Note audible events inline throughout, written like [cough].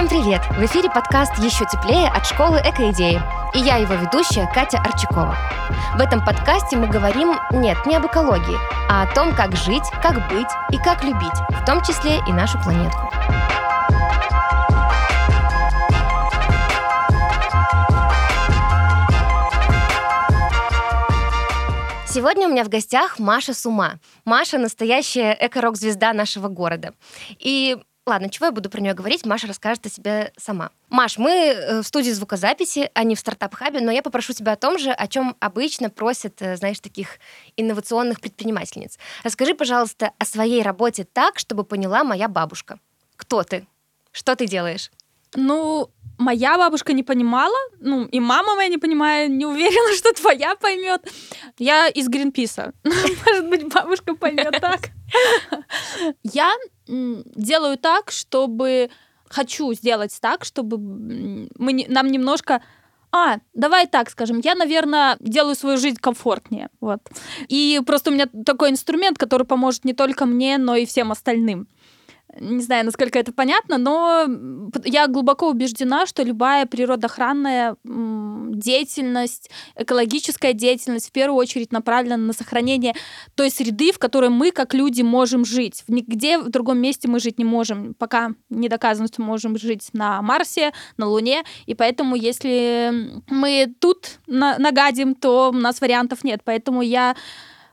Всем привет! В эфире подкаст «Еще теплее» от школы «Экоидеи». И я его ведущая Катя Арчакова. В этом подкасте мы говорим, нет, не об экологии, а о том, как жить, как быть и как любить, в том числе и нашу планетку. Сегодня у меня в гостях Маша Сума. Маша — настоящая эко-рок-звезда нашего города. И Ладно, чего я буду про нее говорить, Маша расскажет о себе сама. Маш, мы э, в студии звукозаписи, а не в стартап-хабе, но я попрошу тебя о том же, о чем обычно просят, э, знаешь, таких инновационных предпринимательниц. Расскажи, пожалуйста, о своей работе так, чтобы поняла моя бабушка. Кто ты? Что ты делаешь? Ну, моя бабушка не понимала, ну, и мама моя не понимает, не уверена, [laughs] что твоя поймет. Я из Гринписа. [laughs] Может быть, бабушка поймет так. Я делаю так, чтобы... Хочу сделать так, чтобы мы, нам немножко а, давай так скажем, я, наверное, делаю свою жизнь комфортнее, вот. И просто у меня такой инструмент, который поможет не только мне, но и всем остальным. Не знаю, насколько это понятно, но я глубоко убеждена, что любая природоохранная деятельность, экологическая деятельность в первую очередь направлена на сохранение той среды, в которой мы, как люди, можем жить. Нигде в другом месте мы жить не можем, пока не доказано, что мы можем жить на Марсе, на Луне, и поэтому если мы тут нагадим, то у нас вариантов нет. Поэтому я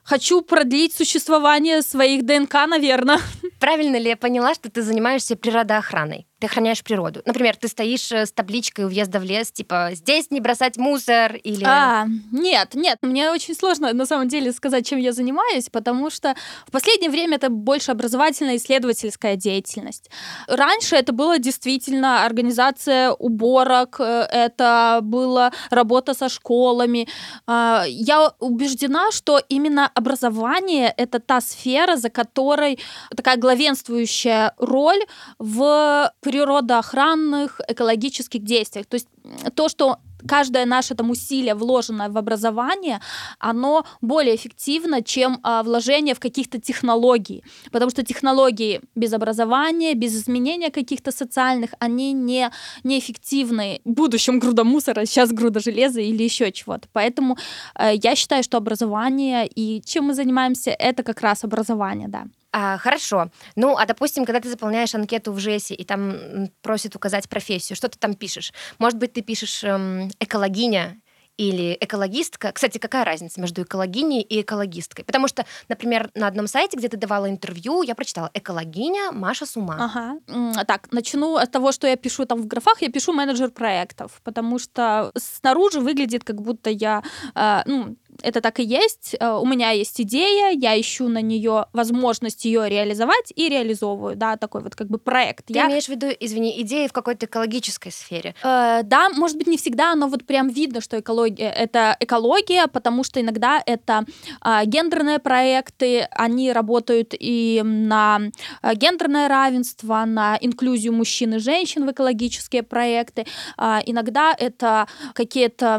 хочу продлить существование своих ДНК, наверное. Правильно ли я поняла, что ты занимаешься природоохраной? Ты охраняешь природу. Например, ты стоишь э, с табличкой у въезда в лес, типа «здесь не бросать мусор» или... А, нет, нет, мне очень сложно на самом деле сказать, чем я занимаюсь, потому что в последнее время это больше образовательная исследовательская деятельность. Раньше это было действительно организация уборок, э, это была работа со школами. А, я убеждена, что именно образование — это та сфера, за которой такая главенствующая роль в природоохранных, экологических действиях. То есть то, что каждое наше там усилие, вложенное в образование, оно более эффективно, чем а, вложение в каких-то технологий. Потому что технологии без образования, без изменения каких-то социальных, они не, неэффективны. В будущем груда мусора, сейчас груда железа или еще чего-то. Поэтому э, я считаю, что образование и чем мы занимаемся, это как раз образование, да. А, хорошо. Ну, а допустим, когда ты заполняешь анкету в ЖЭСе и там просит указать профессию, что ты там пишешь? Может быть, ты пишешь эм, экологиня или экологистка. Кстати, какая разница между экологиней и экологисткой? Потому что, например, на одном сайте, где ты давала интервью, я прочитала экологиня Маша Сума. Ага. Так, начну от того, что я пишу там в графах. Я пишу менеджер проектов, потому что снаружи выглядит, как будто я, э, ну, это так и есть. Э, у меня есть идея, я ищу на нее возможность ее реализовать и реализовываю, да, такой вот как бы проект. Ты я... имеешь в виду, извини, идеи в какой-то экологической сфере? Э, да, может быть, не всегда, но вот прям видно, что экология — это экология, потому что иногда это э, гендерные проекты, они работают и на э, гендерное равенство, на инклюзию мужчин и женщин в экологические проекты. Э, иногда это какие-то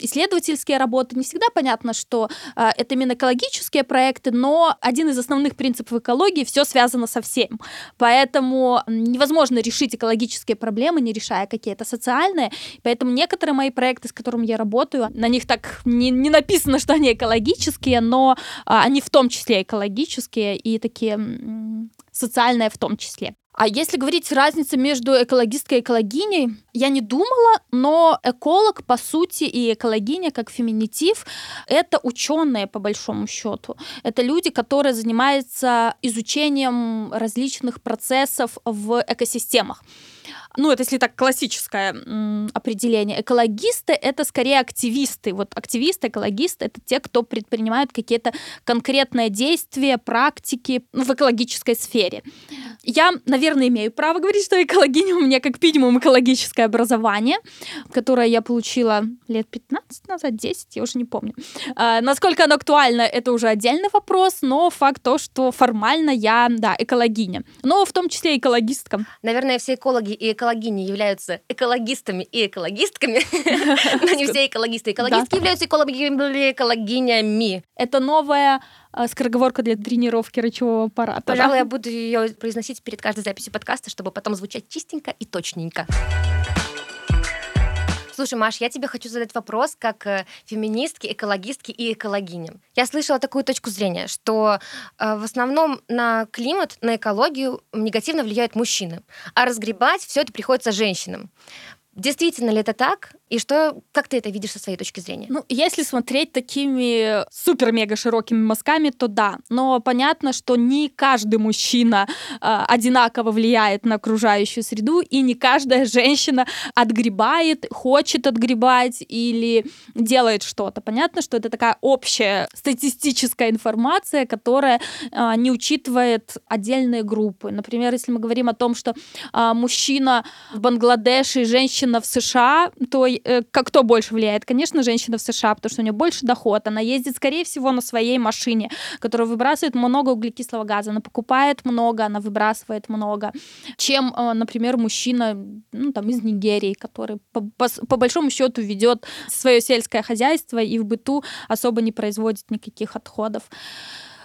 исследовательские работы, не всегда понятно, понятно, что э, это именно экологические проекты, но один из основных принципов экологии все связано со всем. Поэтому невозможно решить экологические проблемы, не решая какие-то социальные. Поэтому некоторые мои проекты, с которыми я работаю, на них так не, не написано, что они экологические, но э, они в том числе экологические и такие социальные в том числе. А если говорить разница между экологисткой и экологиней, я не думала, но эколог, по сути, и экологиня, как феминитив, это ученые, по большому счету. Это люди, которые занимаются изучением различных процессов в экосистемах ну, это если так классическое м, определение. Экологисты — это скорее активисты. Вот активисты, экологисты — это те, кто предпринимают какие-то конкретные действия, практики ну, в экологической сфере. Я, наверное, имею право говорить, что экологиня у меня как минимум экологическое образование, которое я получила лет 15 назад, 10, я уже не помню. А, насколько оно актуально, это уже отдельный вопрос, но факт то, что формально я, да, экологиня. Но в том числе экологистка. Наверное, все экологи и экологини являются экологистами и экологистками, [laughs] но не все экологисты экологистки являются экологинями. Это новая скороговорка для тренировки речевого аппарата. Пожалуй, я буду ее произносить перед каждой записью подкаста, чтобы потом звучать чистенько и точненько. Слушай, Маш, я тебе хочу задать вопрос как э, феминистки, экологистки и экологини. Я слышала такую точку зрения, что э, в основном на климат, на экологию негативно влияют мужчины, а разгребать все это приходится женщинам. Действительно ли это так? И что, как ты это видишь со своей точки зрения? Ну, если смотреть такими супер-мега широкими мазками, то да. Но понятно, что не каждый мужчина э, одинаково влияет на окружающую среду, и не каждая женщина отгребает, хочет отгребать или делает что-то. Понятно, что это такая общая статистическая информация, которая э, не учитывает отдельные группы. Например, если мы говорим о том, что э, мужчина в Бангладеше и женщина в США, то как кто больше влияет? Конечно, женщина в США, потому что у нее больше доход, она ездит, скорее всего, на своей машине, которая выбрасывает много углекислого газа, она покупает много, она выбрасывает много, чем, э, например, мужчина ну, там, из Нигерии, который по, по, по большому счету ведет свое сельское хозяйство и в быту особо не производит никаких отходов.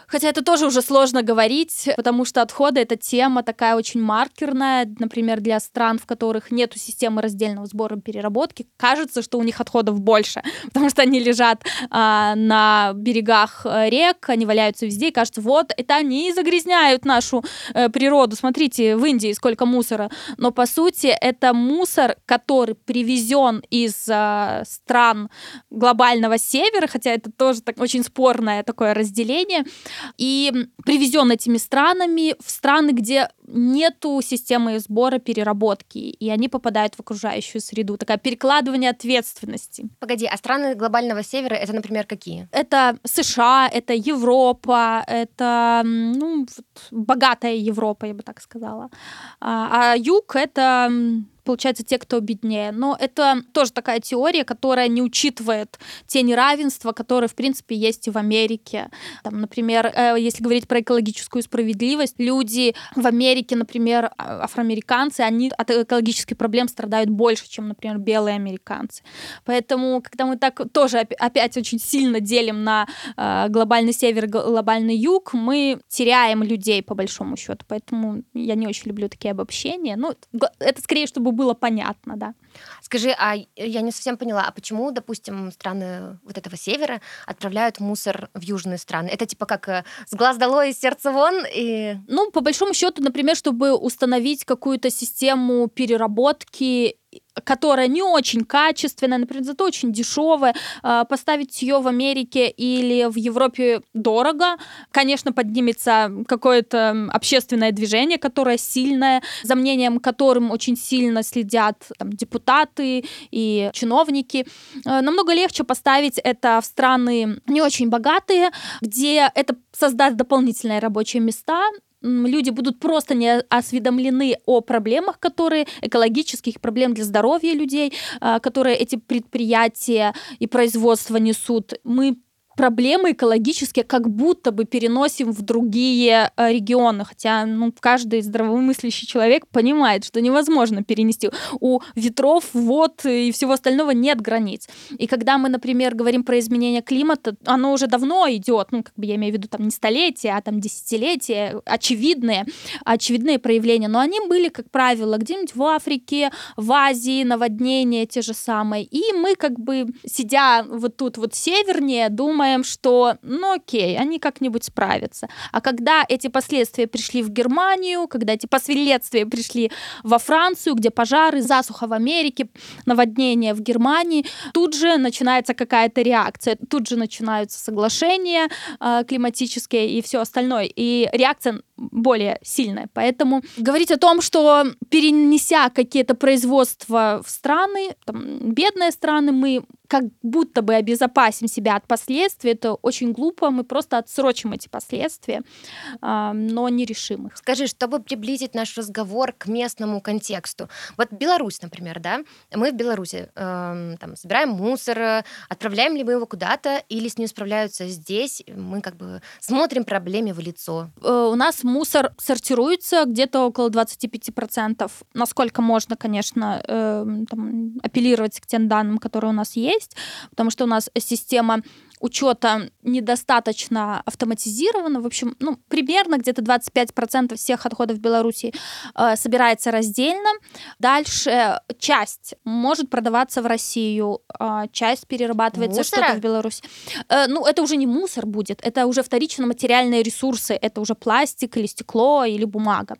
Хотя это тоже уже сложно говорить, потому что отходы — это тема такая очень маркерная, например, для стран, в которых нет системы раздельного сбора и переработки. Кажется, что у них отходов больше, [laughs] потому что они лежат а, на берегах э, рек, они валяются везде, и кажется, вот, это они загрязняют нашу э, природу. Смотрите, в Индии сколько мусора. Но, по сути, это мусор, который привезен из э, стран глобального севера, хотя это тоже так, очень спорное такое разделение, и привезен этими странами в страны, где нету системы сбора, переработки, и они попадают в окружающую среду. Такое перекладывание ответственности. Погоди, а страны глобального севера это, например, какие? Это США, это Европа, это ну, богатая Европа, я бы так сказала. А, а юг это получается, те, кто беднее. Но это тоже такая теория, которая не учитывает те неравенства, которые, в принципе, есть и в Америке. Там, например, э, если говорить про экологическую справедливость, люди в Америке, например, а, афроамериканцы, они от экологических проблем страдают больше, чем, например, белые американцы. Поэтому, когда мы так тоже опять очень сильно делим на э, глобальный север, глобальный юг, мы теряем людей, по большому счету. Поэтому я не очень люблю такие обобщения. Ну, это скорее, чтобы было понятно, да. Скажи, а я не совсем поняла, а почему, допустим, страны вот этого севера отправляют мусор в южные страны? Это типа как э, с глаз долой, из сердца вон? И... Ну, по большому счету, например, чтобы установить какую-то систему переработки которая не очень качественная, например, зато очень дешевая, а, поставить ее в Америке или в Европе дорого. Конечно, поднимется какое-то общественное движение, которое сильное, за мнением которым очень сильно следят там, депутаты и чиновники. А, намного легче поставить это в страны не очень богатые, где это создаст дополнительные рабочие места, люди будут просто не осведомлены о проблемах, которые экологических проблем для здоровья людей, а, которые эти предприятия и производства несут. Мы проблемы экологические как будто бы переносим в другие э, регионы, хотя ну, каждый здравомыслящий человек понимает, что невозможно перенести. У ветров, вод и всего остального нет границ. И когда мы, например, говорим про изменение климата, оно уже давно идет, ну, как бы я имею в виду там не столетия, а там десятилетия, очевидные, очевидные проявления, но они были, как правило, где-нибудь в Африке, в Азии, наводнения те же самые. И мы как бы, сидя вот тут вот севернее, думаем, думаем, что, ну окей, они как-нибудь справятся. А когда эти последствия пришли в Германию, когда эти последствия пришли во Францию, где пожары, засуха в Америке, наводнение в Германии, тут же начинается какая-то реакция, тут же начинаются соглашения э, климатические и все остальное. И реакция более сильная. Поэтому говорить о том, что перенеся какие-то производства в страны, там, бедные страны, мы как будто бы обезопасим себя от последствий, это очень глупо, мы просто отсрочим эти последствия, но не решим их. Скажи, чтобы приблизить наш разговор к местному контексту. Вот Беларусь, например, да, мы в Беларуси э, там, собираем мусор, отправляем ли мы его куда-то, или с ним справляются здесь, мы как бы смотрим проблеме в лицо. Э, у нас мусор сортируется где-то около 25%, насколько можно, конечно, э, там, апеллировать к тем данным, которые у нас есть, есть, потому что у нас система учета недостаточно автоматизировано. В общем, ну, примерно где-то 25% всех отходов в Беларуси э, собирается раздельно. Дальше часть может продаваться в Россию, э, часть перерабатывается что-то в Беларуси. Э, ну, это уже не мусор будет, это уже вторично материальные ресурсы, это уже пластик или стекло или бумага.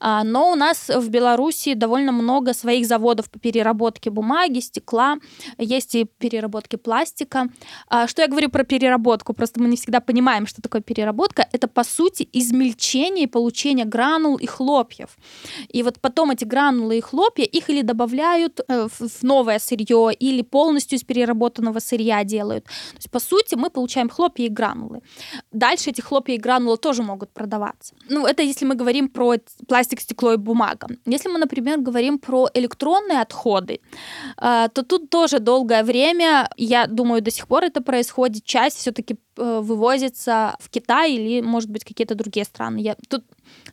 Э, но у нас в Беларуси довольно много своих заводов по переработке бумаги, стекла, есть и переработки пластика. Э, что я говорю про переработку? Просто мы не всегда понимаем, что такое переработка. Это, по сути, измельчение и получение гранул и хлопьев. И вот потом эти гранулы и хлопья, их или добавляют э, в новое сырье, или полностью из переработанного сырья делают. То есть, по сути, мы получаем хлопья и гранулы. Дальше эти хлопья и гранулы тоже могут продаваться. Ну, это если мы говорим про пластик, стекло и бумага. Если мы, например, говорим про электронные отходы, э, то тут тоже долгое время, я думаю, до сих пор это происходит, часть все-таки э, вывозится в Китай или, может быть, какие-то другие страны. Я тут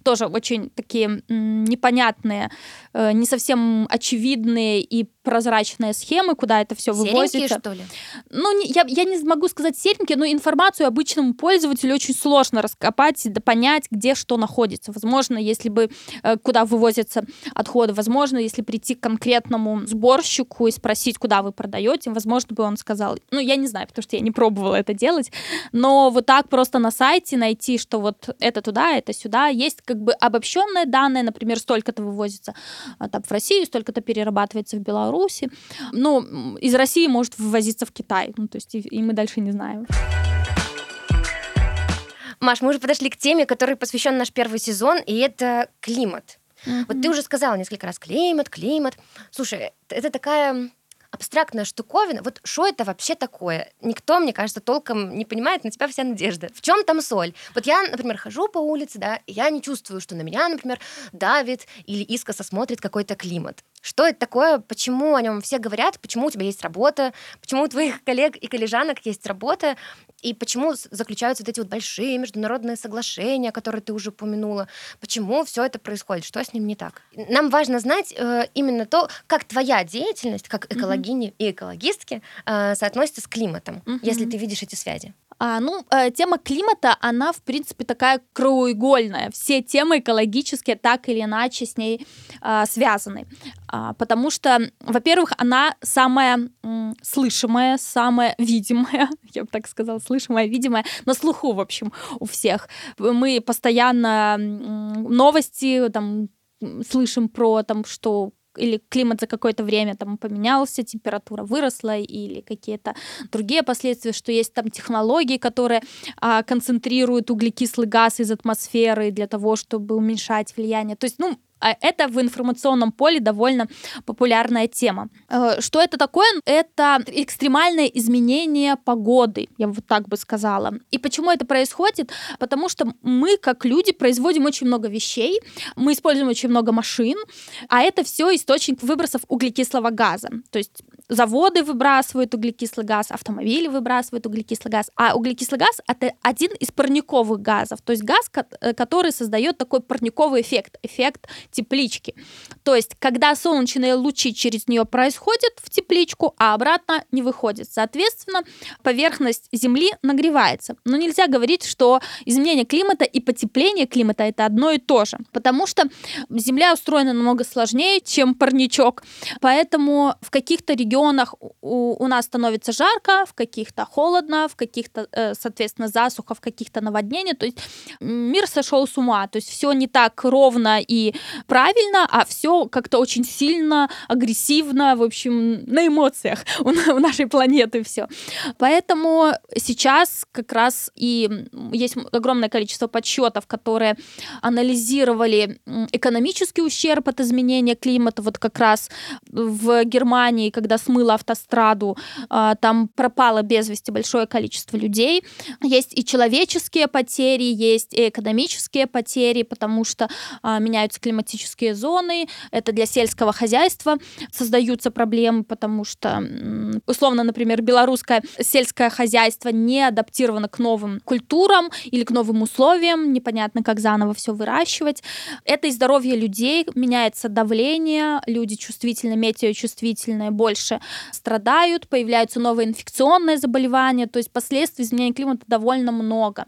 тоже очень такие непонятные, э, не совсем очевидные и прозрачные схемы, куда это все вывозится. что ли? Ну, не, я, я не могу сказать серенькие, но информацию обычному пользователю очень сложно раскопать, да понять, где что находится. Возможно, если бы э, куда вывозятся отходы, возможно, если прийти к конкретному сборщику и спросить, куда вы продаете, возможно, бы он сказал, ну, я не знаю, потому что я не пробовала это делать, но вот так просто на сайте найти, что вот это туда, это сюда, есть как бы обобщенные данные, например, столько-то вывозится а, там, в Россию, столько-то перерабатывается в Беларуси. Ну, из России может вывозиться в Китай. Ну, то есть и, и мы дальше не знаем. Маш, мы уже подошли к теме, которой посвящен наш первый сезон, и это климат. Mm-hmm. Вот ты уже сказала несколько раз климат, климат. Слушай, это такая абстрактная штуковина. Вот что это вообще такое? Никто, мне кажется, толком не понимает, на тебя вся надежда. В чем там соль? Вот я, например, хожу по улице, да, и я не чувствую, что на меня, например, давит или искоса смотрит какой-то климат. Что это такое? Почему о нем все говорят? Почему у тебя есть работа? Почему у твоих коллег и коллежанок есть работа? И почему заключаются вот эти вот большие международные соглашения, которые ты уже упомянула? Почему все это происходит? Что с ним не так? Нам важно знать э, именно то, как твоя деятельность, как экологини mm-hmm. и экологистки, э, соотносится с климатом, mm-hmm. если ты видишь эти связи. А, ну, э, тема климата, она, в принципе, такая краеугольная. Все темы экологические так или иначе с ней э, связаны. А, потому что, во-первых, она самая слышимая, самая видимая, [laughs] я бы так сказала, слышимая, видимая, на слуху, в общем, у всех. Мы постоянно новости там слышим про там, что или климат за какое-то время там поменялся, температура выросла или какие-то другие последствия, что есть там технологии, которые а, концентрируют углекислый газ из атмосферы для того, чтобы уменьшать влияние. То есть, ну, а это в информационном поле довольно популярная тема. Э, что это такое? Это экстремальное изменение погоды, я вот так бы сказала. И почему это происходит? Потому что мы, как люди, производим очень много вещей, мы используем очень много машин, а это все источник выбросов углекислого газа. То есть заводы выбрасывают углекислый газ, автомобили выбрасывают углекислый газ, а углекислый газ это один из парниковых газов, то есть газ, э, который создает такой парниковый эффект, эффект теплички. То есть, когда солнечные лучи через нее происходят в тепличку, а обратно не выходят. Соответственно, поверхность Земли нагревается. Но нельзя говорить, что изменение климата и потепление климата это одно и то же, потому что Земля устроена намного сложнее, чем парничок. Поэтому в каких-то регионах регионах у, у нас становится жарко, в каких-то холодно, в каких-то, э, соответственно, засуха, в каких-то наводнения. То есть мир сошел с ума. То есть все не так ровно и правильно, а все как-то очень сильно, агрессивно, в общем, на эмоциях у, у нашей планеты все. Поэтому сейчас как раз и есть огромное количество подсчетов, которые анализировали экономический ущерб от изменения климата. Вот как раз в Германии, когда смыло автостраду, а, там пропало без вести большое количество людей. Есть и человеческие потери, есть и экономические потери, потому что а, меняются климатические зоны. Это для сельского хозяйства создаются проблемы, потому что, условно, например, белорусское сельское хозяйство не адаптировано к новым культурам или к новым условиям, непонятно, как заново все выращивать. Это и здоровье людей, меняется давление, люди чувствительные, метеочувствительные, больше больше страдают, появляются новые инфекционные заболевания, то есть последствий изменения климата довольно много.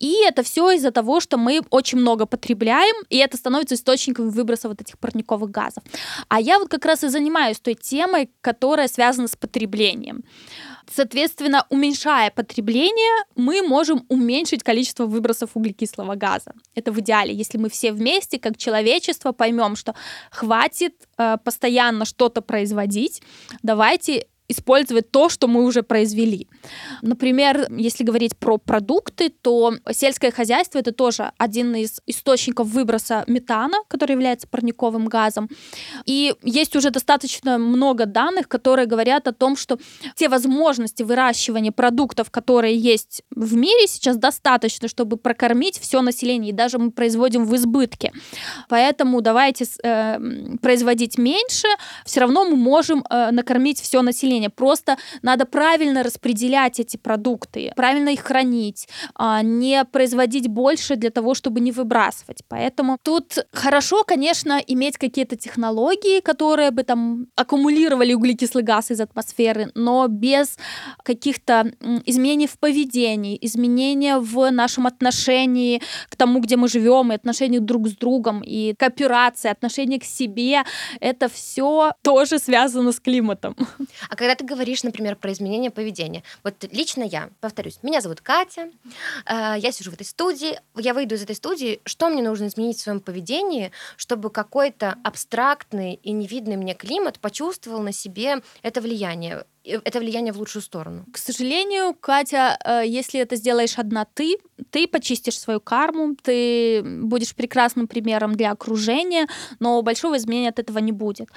И это все из-за того, что мы очень много потребляем, и это становится источником выброса вот этих парниковых газов. А я вот как раз и занимаюсь той темой, которая связана с потреблением. Соответственно, уменьшая потребление, мы можем уменьшить количество выбросов углекислого газа. Это в идеале, если мы все вместе, как человечество, поймем, что хватит э, постоянно что-то производить, давайте использовать то, что мы уже произвели. Например, если говорить про продукты, то сельское хозяйство это тоже один из источников выброса метана, который является парниковым газом. И есть уже достаточно много данных, которые говорят о том, что те возможности выращивания продуктов, которые есть в мире сейчас, достаточно, чтобы прокормить все население. И даже мы производим в избытке. Поэтому давайте э, производить меньше, все равно мы можем э, накормить все население населения. Просто надо правильно распределять эти продукты, правильно их хранить, а, не производить больше для того, чтобы не выбрасывать. Поэтому тут хорошо, конечно, иметь какие-то технологии, которые бы там аккумулировали углекислый газ из атмосферы, но без каких-то изменений в поведении, изменения в нашем отношении к тому, где мы живем, и отношении друг с другом, и кооперация, отношение к себе, это все тоже связано с климатом. А когда ты говоришь, например, про изменение поведения, вот лично я, повторюсь, меня зовут Катя, э, я сижу в этой студии, я выйду из этой студии, что мне нужно изменить в своем поведении, чтобы какой-то абстрактный и невидный мне климат почувствовал на себе это влияние? Это влияние в лучшую сторону. К сожалению, Катя, э, если это сделаешь одна ты, ты почистишь свою карму, ты будешь прекрасным примером для окружения, но большого изменения от этого не будет.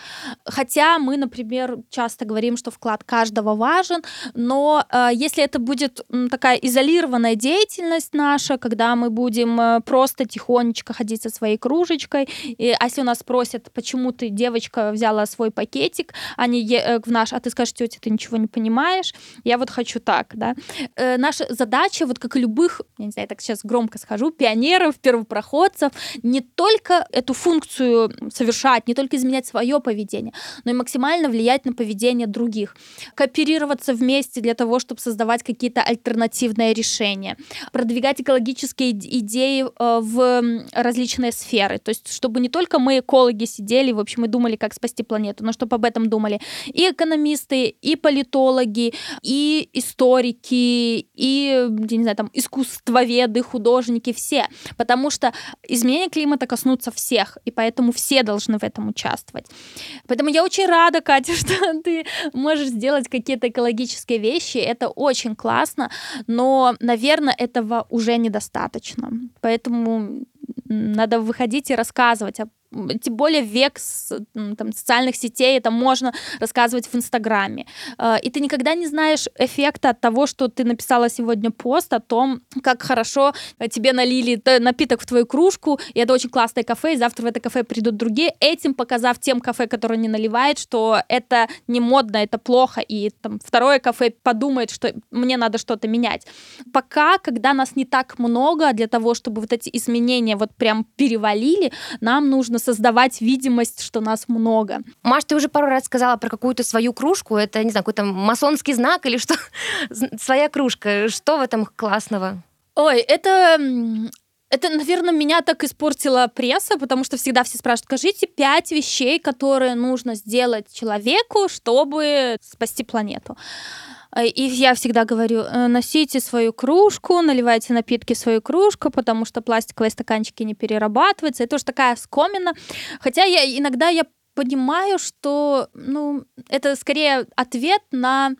Хотя мы, например, часто говорим, что вклад каждого важен, но э, если это будет такая изолированная деятельность наша, когда мы будем э, просто тихонечко ходить со своей кружечкой, и, а если у нас спросят, почему ты, девочка, взяла свой пакетик, а не в наш, а ты скажешь, тетя, ты ничего не понимаешь, я вот хочу так, да. Э, наша задача, вот как и любых, я не знаю, я так сейчас громко скажу, пионеров, первопроходцев, не только эту функцию совершать, не только изменять свое поведение, но и максимально влиять на поведение других, кооперироваться вместе для того, чтобы создавать какие-то альтернативные решения, продвигать экологические идеи э, в различные сферы, то есть чтобы не только мы, экологи, сидели, в общем, и думали, как спасти планету, но чтобы об этом думали и экономисты, и политологи, и историки, и, я не знаю, там, искусствоведы, художники, все. Потому что изменения климата коснутся всех, и поэтому все должны в этом участвовать. Поэтому я очень рада, Катя, [laughs] что ты можешь сделать какие-то экологические вещи. Это очень классно, но, наверное, этого уже недостаточно. Поэтому надо выходить и рассказывать о тем более век там, социальных сетей, это можно рассказывать в Инстаграме. Э, и ты никогда не знаешь эффекта от того, что ты написала сегодня пост о том, как хорошо тебе налили напиток в твою кружку, и это очень классное кафе, и завтра в это кафе придут другие, этим показав тем кафе, которые не наливает, что это не модно, это плохо, и там второе кафе подумает, что мне надо что-то менять. Пока, когда нас не так много для того, чтобы вот эти изменения вот прям перевалили, нам нужно создавать видимость, что нас много. Маш, ты уже пару раз сказала про какую-то свою кружку. Это, не знаю, какой-то масонский знак или что? [laughs] Своя кружка. Что в этом классного? Ой, это это, наверное, меня так испортила пресса, потому что всегда все спрашивают, скажите пять вещей, которые нужно сделать человеку, чтобы спасти планету. Э, и я всегда говорю, э, носите свою кружку, наливайте напитки в свою кружку, потому что пластиковые стаканчики не перерабатываются. Это уж такая скомина. Хотя я иногда я понимаю, что ну, это скорее ответ на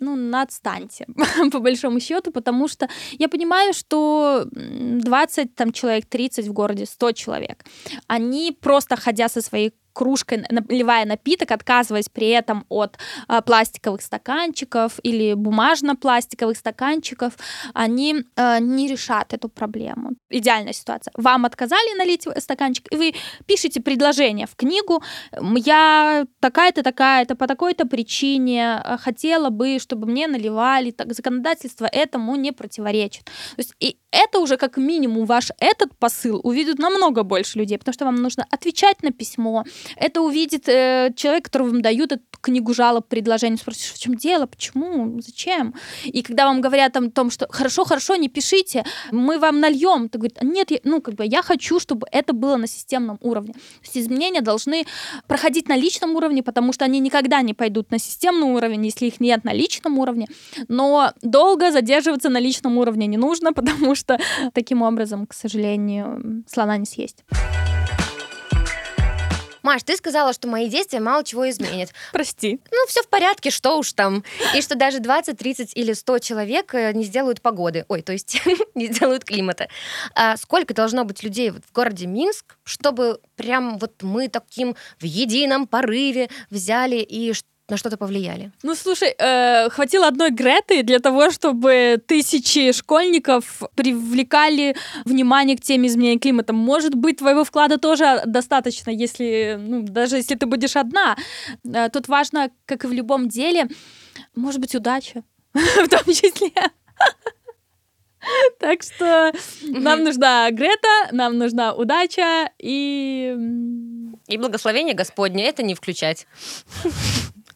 ну, на отстаньте, [laughs] по большому счету, потому что я понимаю, что 20 там, человек, 30 в городе, 100 человек, они просто ходя со своей кружкой, наливая напиток, отказываясь при этом от а, пластиковых стаканчиков или бумажно-пластиковых стаканчиков, они а, не решат эту проблему. Идеальная ситуация. Вам отказали налить стаканчик, и вы пишете предложение в книгу. Я такая-то, такая-то, по такой-то причине а, хотела бы, чтобы мне наливали. Так, законодательство этому не противоречит. То есть и это уже как минимум ваш этот посыл увидят намного больше людей, потому что вам нужно отвечать на письмо, это увидит э, человек, который вам дают эту книгу жалоб, предложений, спросишь, в чем дело, почему, зачем? И когда вам говорят о том, что хорошо, хорошо, не пишите, мы вам нальем, ты говоришь, нет, я, ну, как бы я хочу, чтобы это было на системном уровне. То есть изменения должны проходить на личном уровне, потому что они никогда не пойдут на системный уровень, если их нет на личном уровне. Но долго задерживаться на личном уровне не нужно, [laughs] потому что таким образом, к сожалению, слона не съесть. Маш, ты сказала, что мои действия мало чего изменят. [laughs] Прости. Ну, все в порядке, что уж там. И что даже 20, 30 или 100 человек э, не сделают погоды. Ой, то есть [laughs] не сделают климата. А сколько должно быть людей вот в городе Минск, чтобы прям вот мы таким в едином порыве взяли и на что-то повлияли? Ну, слушай, э, хватило одной Греты для того, чтобы тысячи школьников привлекали внимание к теме изменения климата. Может быть, твоего вклада тоже достаточно, если, ну, даже если ты будешь одна. Э, тут важно, как и в любом деле, может быть, удача [laughs] в том числе. Так что нам нужна Грета, нам нужна удача и... И благословение Господне, это не включать.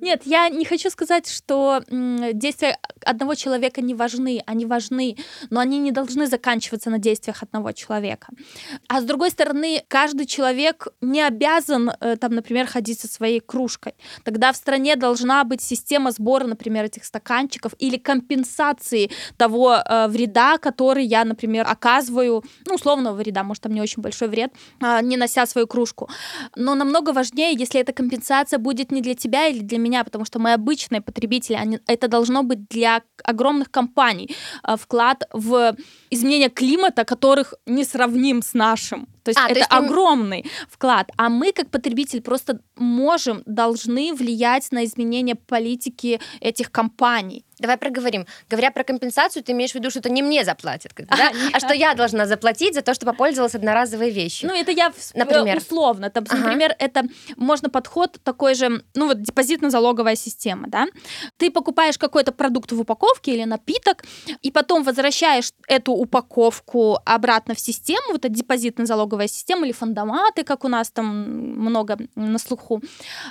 Нет, я не хочу сказать, что действия одного человека не важны, они важны, но они не должны заканчиваться на действиях одного человека. А с другой стороны, каждый человек не обязан, э, там, например, ходить со своей кружкой. Тогда в стране должна быть система сбора, например, этих стаканчиков или компенсации того э, вреда, который я, например, оказываю, ну, условного вреда, может, там не очень большой вред, э, не нося свою кружку. Но намного важнее, если эта компенсация будет не для тебя или для меня, потому что мы обычные потребители, они, это должно быть для огромных компаний э, вклад в изменение климата, которых не сравним с нашим. То есть а, это то есть огромный ты... вклад. А мы, как потребитель, просто можем, должны влиять на изменение политики этих компаний. Давай проговорим. Говоря про компенсацию, ты имеешь в виду, что это не мне заплатят, да? [laughs] а что я должна заплатить за то, что попользовалась одноразовой вещью. Ну, это я например. условно. Там, ага. Например, это можно подход такой же, ну вот депозитно-залоговая система, да? Ты покупаешь какой-то продукт в упаковке или напиток, и потом возвращаешь эту упаковку обратно в систему, вот эта депозитно-залоговая система или фондоматы, как у нас там много на слуху,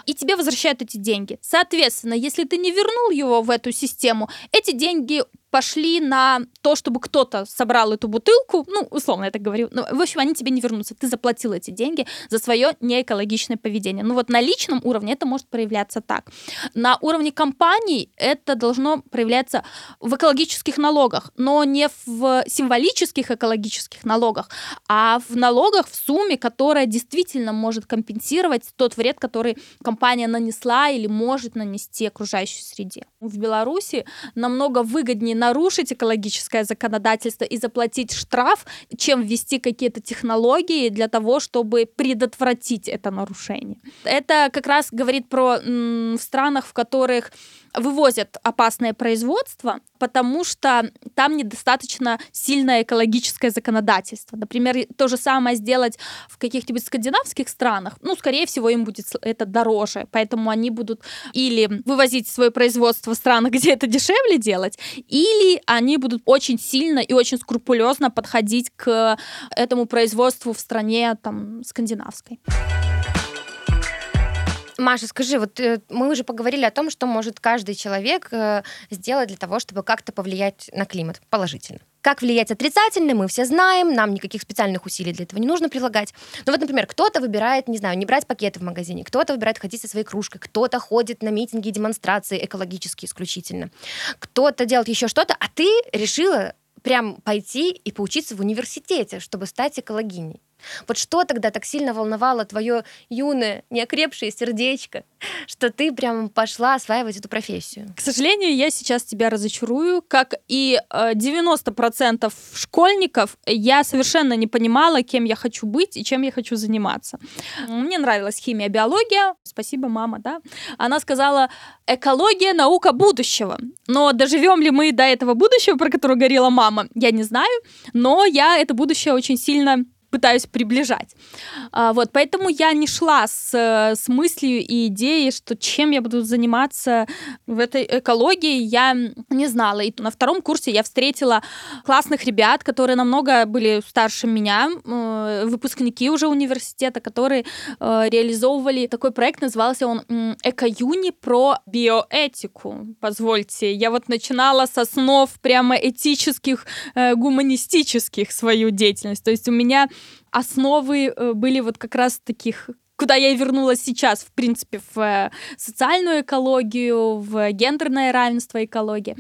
и тебе возвращают эти деньги. Соответственно, если ты не вернул его в эту систему, эти деньги пошли на то, чтобы кто-то собрал эту бутылку, ну, условно я так говорю, ну, в общем, они тебе не вернутся. Ты заплатил эти деньги за свое неэкологичное поведение. Ну вот на личном уровне это может проявляться так. На уровне компаний это должно проявляться в экологических налогах, но не в символических экологических налогах, а в налогах в сумме, которая действительно может компенсировать тот вред, который компания нанесла или может нанести окружающей среде. В Беларуси намного выгоднее нарушить экологическое законодательство и заплатить штраф, чем ввести какие-то технологии для того, чтобы предотвратить это нарушение. Это как раз говорит про в странах, в которых вывозят опасное производство, потому что там недостаточно сильное экологическое законодательство. Например, то же самое сделать в каких-нибудь скандинавских странах, ну, скорее всего, им будет это дороже, поэтому они будут или вывозить свое производство в страны, [laughs] где это дешевле делать, или они будут очень сильно и очень скрупулезно подходить к этому производству в стране там скандинавской. Маша, скажи, вот э, мы уже поговорили о том, что может каждый человек э, сделать для того, чтобы как-то повлиять на климат положительно. Как влиять отрицательно, мы все знаем, нам никаких специальных усилий для этого не нужно прилагать. Но вот, например, кто-то выбирает, не знаю, не брать пакеты в магазине, кто-то выбирает ходить со своей кружкой, кто-то ходит на митинги и демонстрации экологически исключительно, кто-то делает еще что-то, а ты решила прям пойти и поучиться в университете, чтобы стать экологиней. Вот что тогда так сильно волновало твое юное, неокрепшее сердечко, что ты прям пошла осваивать эту профессию? К сожалению, я сейчас тебя разочарую. Как и 90% э, школьников, я совершенно не понимала, кем я хочу быть и чем я хочу заниматься. Мне нравилась химия, биология. Спасибо, мама, да. Она сказала, экология — наука будущего. Но доживем ли мы до этого будущего, про которое говорила мама, я не знаю. Но я это будущее очень сильно пытаюсь приближать. А, вот, поэтому я не шла с, с мыслью и идеей, что чем я буду заниматься в этой экологии, я не знала. И на втором курсе я встретила классных ребят, которые намного были старше меня, э, выпускники уже университета, которые э, реализовывали такой проект, назывался он «Эко-юни» про биоэтику. Позвольте, я вот начинала с основ прямо этических, э, гуманистических свою деятельность. То есть у меня основы э, были вот как раз таких куда я и вернулась сейчас, в принципе, в э, социальную экологию, в гендерное равенство экологии.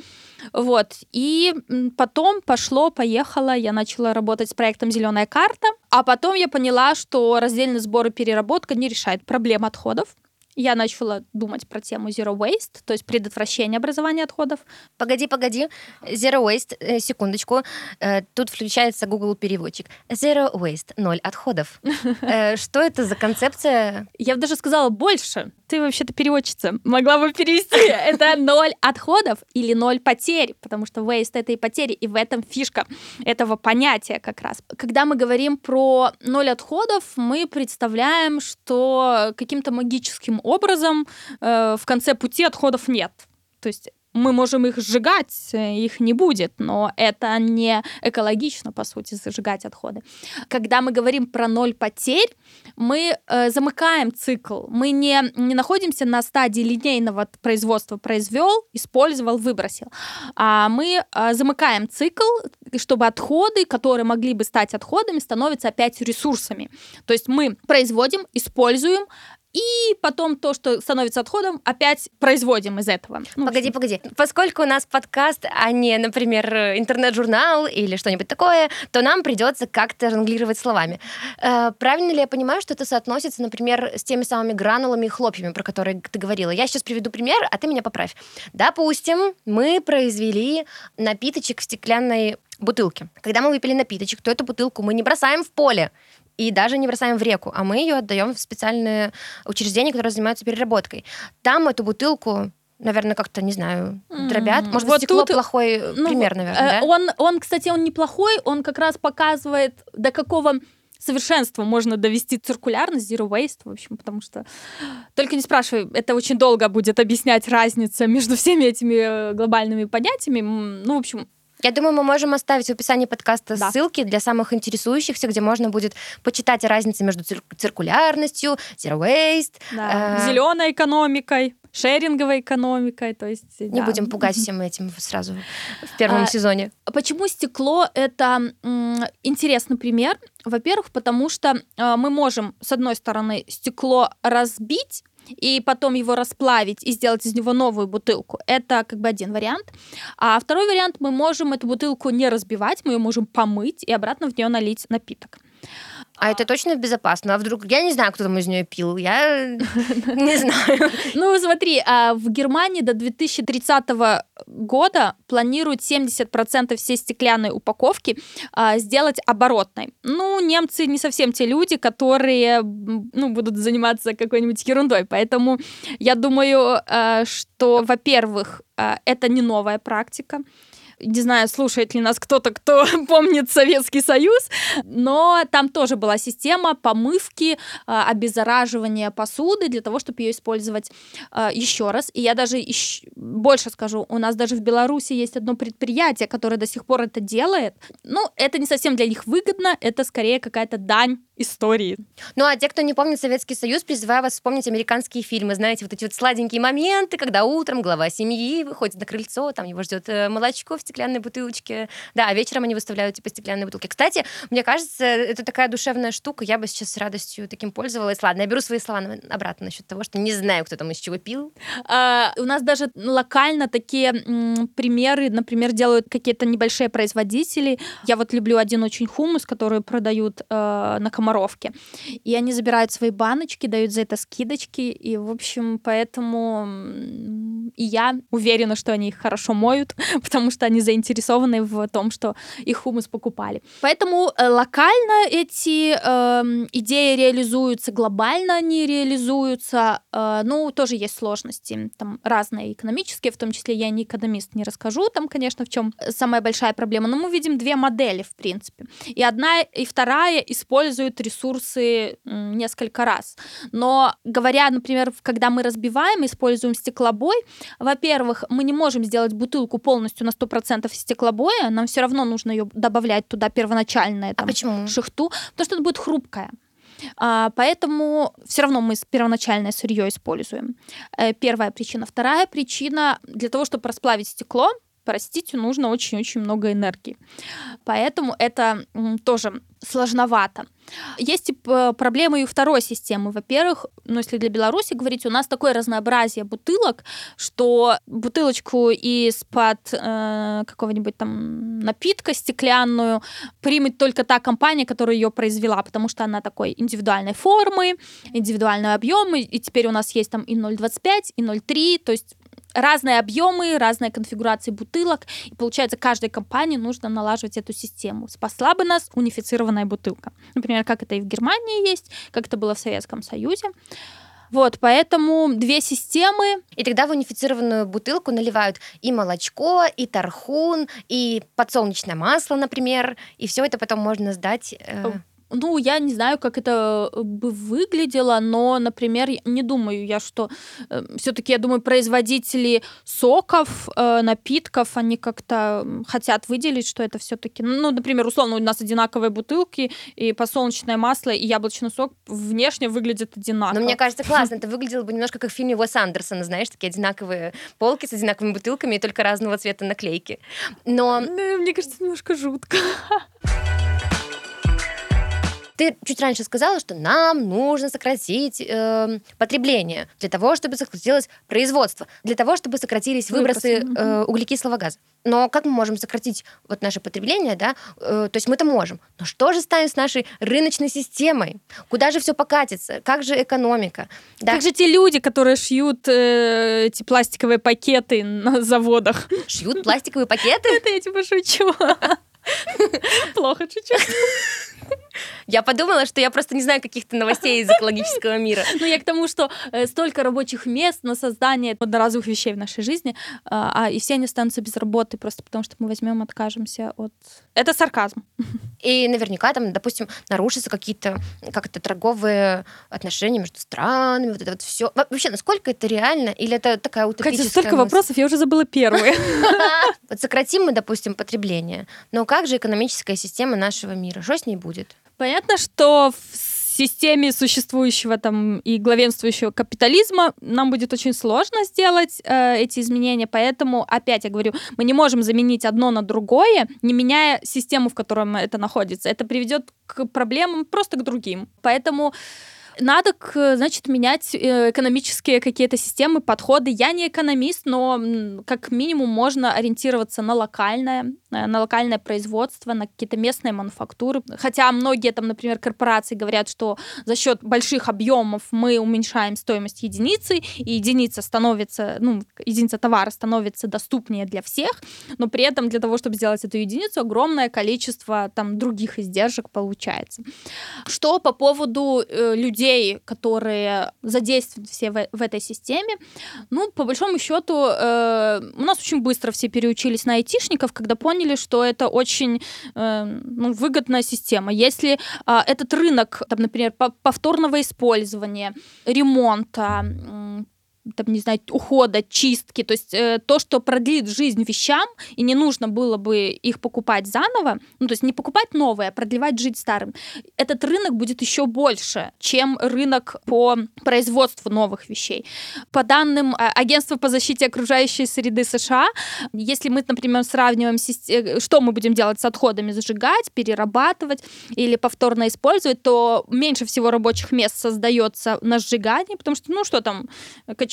Вот. И потом пошло, поехало, я начала работать с проектом «Зеленая карта», а потом я поняла, что раздельный сбор и переработка не решает проблем отходов я начала думать про тему Zero Waste, то есть предотвращение образования отходов. Погоди, погоди. Zero Waste, э, секундочку. Э, тут включается Google переводчик. Zero Waste, ноль отходов. [laughs] Э, что это за концепция? Я бы даже сказала больше. Ты вообще-то переводчица. Могла бы перевести. [laughs] Это ноль отходов или ноль потерь, потому что waste — это и потери, и в этом фишка этого понятия как раз. Когда мы говорим про ноль отходов, мы представляем, что каким-то магическим образом э, в конце пути отходов нет. То есть мы можем их сжигать, э, их не будет, но это не экологично, по сути, зажигать отходы. Когда мы говорим про ноль потерь, мы э, замыкаем цикл, мы не, не находимся на стадии линейного производства, произвел, использовал, выбросил, а мы э, замыкаем цикл, чтобы отходы, которые могли бы стать отходами, становятся опять ресурсами. То есть мы производим, используем, и потом то, что становится отходом, опять производим из этого. Ну, погоди, погоди. Поскольку у нас подкаст, а не, например, интернет-журнал или что-нибудь такое, то нам придется как-то жонглировать словами. Э, правильно ли я понимаю, что это соотносится, например, с теми самыми гранулами и хлопьями, про которые ты говорила? Я сейчас приведу пример, а ты меня поправь. Допустим, мы произвели напиточек в стеклянной бутылке. Когда мы выпили напиточек, то эту бутылку мы не бросаем в поле и даже не бросаем в реку, а мы ее отдаем в специальные учреждения, которые занимаются переработкой. Там эту бутылку наверное, как-то, не знаю, дробят. Может вот быть, стекло тут, плохой ну, пример, наверное, э, да? Он, он, кстати, он неплохой, он как раз показывает, до какого совершенства можно довести циркулярность, zero waste, в общем, потому что только не спрашивай, это очень долго будет объяснять разница между всеми этими э, глобальными понятиями. Ну, в общем, я думаю, мы можем оставить в описании подкаста да. ссылки для самых интересующихся, где можно будет почитать разницы между цир- циркулярностью, zero waste, да. э- зеленой экономикой, шеринговой экономикой. То есть, Не да. будем пугать [laughs] всем этим сразу в первом а, сезоне. Почему стекло это м, интересный пример? Во-первых, потому что э, мы можем, с одной стороны, стекло разбить и потом его расплавить и сделать из него новую бутылку. Это как бы один вариант. А второй вариант, мы можем эту бутылку не разбивать, мы ее можем помыть и обратно в нее налить напиток. А это точно безопасно? А вдруг... Я не знаю, кто там из нее пил. Я не знаю. Ну, смотри, а в Германии до 2030 года планируют 70% всей стеклянной упаковки а, сделать оборотной. Ну, немцы не совсем те люди, которые ну, будут заниматься какой-нибудь ерундой. Поэтому я думаю, а, что, во-первых, это не новая практика. Не знаю, слушает ли нас кто-то, кто [laughs] помнит Советский Союз, но там тоже была система помывки, а, обеззараживания посуды для того, чтобы ее использовать а, еще раз. И я даже больше скажу, у нас даже в Беларуси есть одно предприятие, которое до сих пор это делает. Ну, это не совсем для них выгодно, это скорее какая-то дань истории. Ну, а те, кто не помнит Советский Союз, призываю вас вспомнить американские фильмы. Знаете, вот эти вот сладенькие моменты, когда утром глава семьи выходит на крыльцо, там его ждет э, молочко в стеклянной бутылочке. Да, а вечером они выставляют типа стеклянные бутылки. Кстати, мне кажется, это такая душевная штука. Я бы сейчас с радостью таким пользовалась. Ладно, я беру свои слова обратно насчет того, что не знаю, кто там из чего пил. А, у нас даже локально такие м, примеры, например, делают какие-то небольшие производители. Я вот люблю один очень хумус, который продают э, на Комаровке. И они забирают свои баночки, дают за это скидочки. И, в общем, поэтому и я уверена, что они их хорошо моют, [laughs] потому что они заинтересованы в том, что их хумус покупали. Поэтому э, локально эти э, идеи реализуются, глобально они реализуются. Э, ну, тоже есть сложности. Там разные экономические, в том числе я не экономист, не расскажу там, конечно, в чем самая большая проблема. Но мы видим две модели, в принципе. И одна и вторая используют ресурсы несколько раз. Но говоря, например, когда мы разбиваем, используем стеклобой, во-первых, мы не можем сделать бутылку полностью на 100% стеклобоя, нам все равно нужно ее добавлять туда первоначальное там, а почему? шихту, потому что это будет хрупкая. А, поэтому все равно мы первоначальное сырье используем. Э, первая причина. Вторая причина для того, чтобы расплавить стекло, простите, нужно очень-очень много энергии. Поэтому это тоже сложновато. Есть проблемы и второй системы. Во-первых, ну, если для Беларуси говорить, у нас такое разнообразие бутылок, что бутылочку из-под э, какого-нибудь там напитка стеклянную примет только та компания, которая ее произвела, потому что она такой индивидуальной формы, индивидуального объема, и теперь у нас есть там и 0,25, и 0,3, то есть разные объемы, разные конфигурации бутылок, и получается, каждой компании нужно налаживать эту систему. Спасла бы нас унифицированная бутылка. Например, как это и в Германии есть, как это было в Советском Союзе. Вот, поэтому две системы. И тогда в унифицированную бутылку наливают и молочко, и тархун, и подсолнечное масло, например, и все это потом можно сдать. Э... Ну, я не знаю, как это э, бы выглядело, но, например, не думаю я, что э, все-таки, я думаю, производители соков, э, напитков, они как-то хотят выделить, что это все-таки, ну, например, условно, у нас одинаковые бутылки, и подсолнечное масло, и яблочный сок внешне выглядят одинаково. Но мне кажется, [laughs] классно. Это выглядело бы немножко как в фильме Уэс Андерсона, знаешь, такие одинаковые полки с одинаковыми бутылками и только разного цвета наклейки. Но... Мне кажется, немножко жутко. [laughs] Ты чуть раньше сказала, что нам нужно сократить э, потребление для того, чтобы сократилось производство, для того, чтобы сократились выбросы, выбросы э, углекислого газа. Но как мы можем сократить вот наше потребление, да? Э, то есть мы-то можем. Но что же станет с нашей рыночной системой? Куда же все покатится? Как же экономика? Да? Как же те люди, которые шьют э, эти пластиковые пакеты на заводах? Шьют пластиковые пакеты? [laughs] Это я типа шучу. [laughs] Плохо чуть-чуть. [laughs] Я подумала, что я просто не знаю каких-то новостей из экологического мира. Ну, я к тому, что э, столько рабочих мест на создание одноразовых вещей в нашей жизни, а, а и все они останутся без работы просто потому, что мы возьмем, откажемся от... Это сарказм. И наверняка там, допустим, нарушатся какие-то как-то торговые отношения между странами, вот это вот все. Вообще, насколько это реально? Или это такая утопическая Катя, столько мысль? вопросов, я уже забыла первые. [laughs] Вот сократим мы, допустим, потребление, но как же экономическая система нашего мира? Что с ней будет? Понятно, что в системе существующего там и главенствующего капитализма нам будет очень сложно сделать э, эти изменения, поэтому, опять я говорю, мы не можем заменить одно на другое, не меняя систему, в которой это находится. Это приведет к проблемам просто к другим. Поэтому надо, значит, менять э, экономические какие-то системы, подходы. Я не экономист, но как минимум можно ориентироваться на локальное, э, на локальное производство, на какие-то местные мануфактуры. Хотя многие там, например, корпорации говорят, что за счет больших объемов мы уменьшаем стоимость единицы, и единица становится, ну, единица товара становится доступнее для всех, но при этом для того, чтобы сделать эту единицу, огромное количество там других издержек получается. Что по поводу э, людей, людей, которые задействованы все в, в этой системе. Ну, по большому счету, э, у нас очень быстро все переучились на айтишников, когда поняли, что это очень э, ну, выгодная система. Если э, этот рынок, там, например, повторного использования, ремонта, там, не знаю, ухода, чистки, то есть э, то, что продлит жизнь вещам, и не нужно было бы их покупать заново, ну, то есть не покупать новое, а продлевать жить старым, этот рынок будет еще больше, чем рынок по производству новых вещей. По данным э, Агентства по защите окружающей среды США, если мы, например, сравниваем, э, что мы будем делать с отходами, сжигать, перерабатывать или повторно использовать, то меньше всего рабочих мест создается на сжигании, потому что, ну, что там,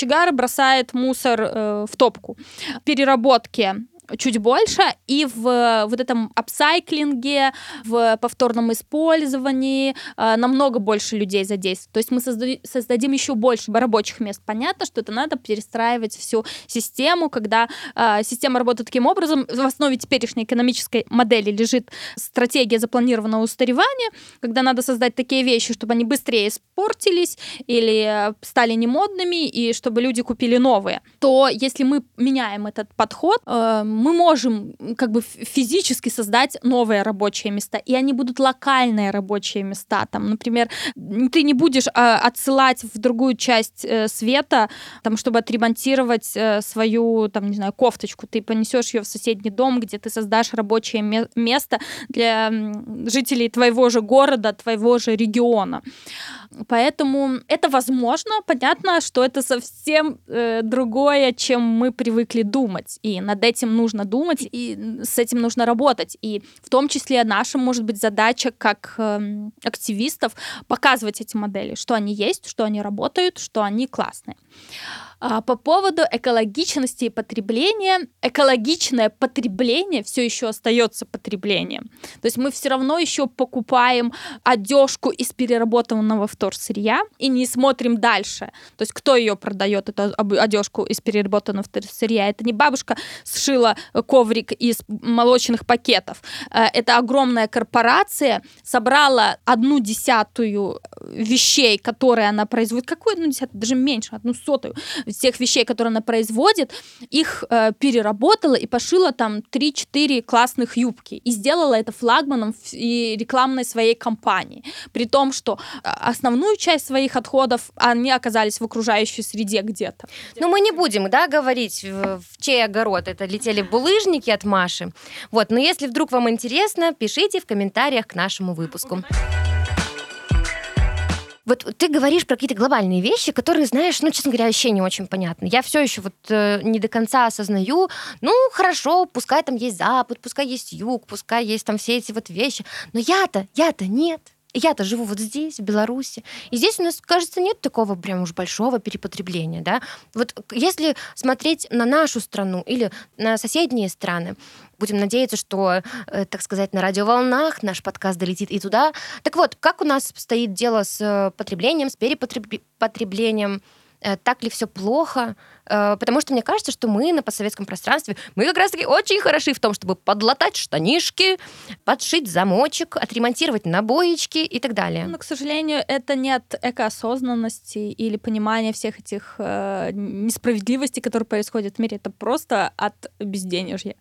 кочегар бросает мусор э, в топку. Переработки чуть больше, и в вот этом апсайклинге, в повторном использовании э, намного больше людей задействуют. То есть мы создадим еще больше рабочих мест. Понятно, что это надо перестраивать всю систему, когда э, система работает таким образом, в основе теперешней экономической модели лежит стратегия запланированного устаревания, когда надо создать такие вещи, чтобы они быстрее испортились или э, стали немодными, и чтобы люди купили новые, то если мы меняем этот подход, э, мы можем как бы физически создать новые рабочие места, и они будут локальные рабочие места. Там, например, ты не будешь а, отсылать в другую часть э, света, там, чтобы отремонтировать свою, там, не знаю, кофточку. Ты понесешь ее в соседний дом, где ты создашь рабочее место для жителей твоего же города, твоего же региона. Поэтому это возможно. Понятно, что это совсем э, другое, чем мы привыкли думать. И над этим нужно думать, и с этим нужно работать. И в том числе наша, может быть, задача как э, активистов показывать эти модели, что они есть, что они работают, что они классные. А, по поводу экологичности и потребления, экологичное потребление все еще остается потреблением. То есть мы все равно еще покупаем одежку из переработанного вторсырья и не смотрим дальше. То есть кто ее продает, эту одежку из переработанного вторсырья? Это не бабушка сшила коврик из молочных пакетов. Э, это огромная корпорация собрала одну десятую вещей, которые она производит. Какую одну десятую? Даже меньше, одну сотую тех вещей, которые она производит, их э, переработала и пошила там 3-4 классных юбки. И сделала это флагманом и рекламной своей компании. При том, что э, основную часть своих отходов они оказались в окружающей среде где-то. Ну, мы не будем, да, говорить, в, в чей огород это летели булыжники от Маши. Вот, но если вдруг вам интересно, пишите в комментариях к нашему выпуску. Вот ты говоришь про какие-то глобальные вещи, которые, знаешь, ну, честно говоря, вообще не очень понятны. Я все еще вот э, не до конца осознаю, ну, хорошо, пускай там есть Запад, пускай есть Юг, пускай есть там все эти вот вещи, но я-то, я-то нет. Я-то живу вот здесь, в Беларуси. И здесь у нас, кажется, нет такого прям уж большого перепотребления, да. Вот если смотреть на нашу страну или на соседние страны, Будем надеяться, что, э, так сказать, на радиоволнах наш подкаст долетит и туда. Так вот, как у нас стоит дело с э, потреблением, с перепотреблением? Э, так ли все плохо? Э, потому что мне кажется, что мы на постсоветском пространстве, мы как раз-таки очень хороши в том, чтобы подлатать штанишки, подшить замочек, отремонтировать набоечки и так далее. Но, к сожалению, это не от экоосознанности или понимания всех этих э, несправедливостей, которые происходят в мире. Это просто от безденежья.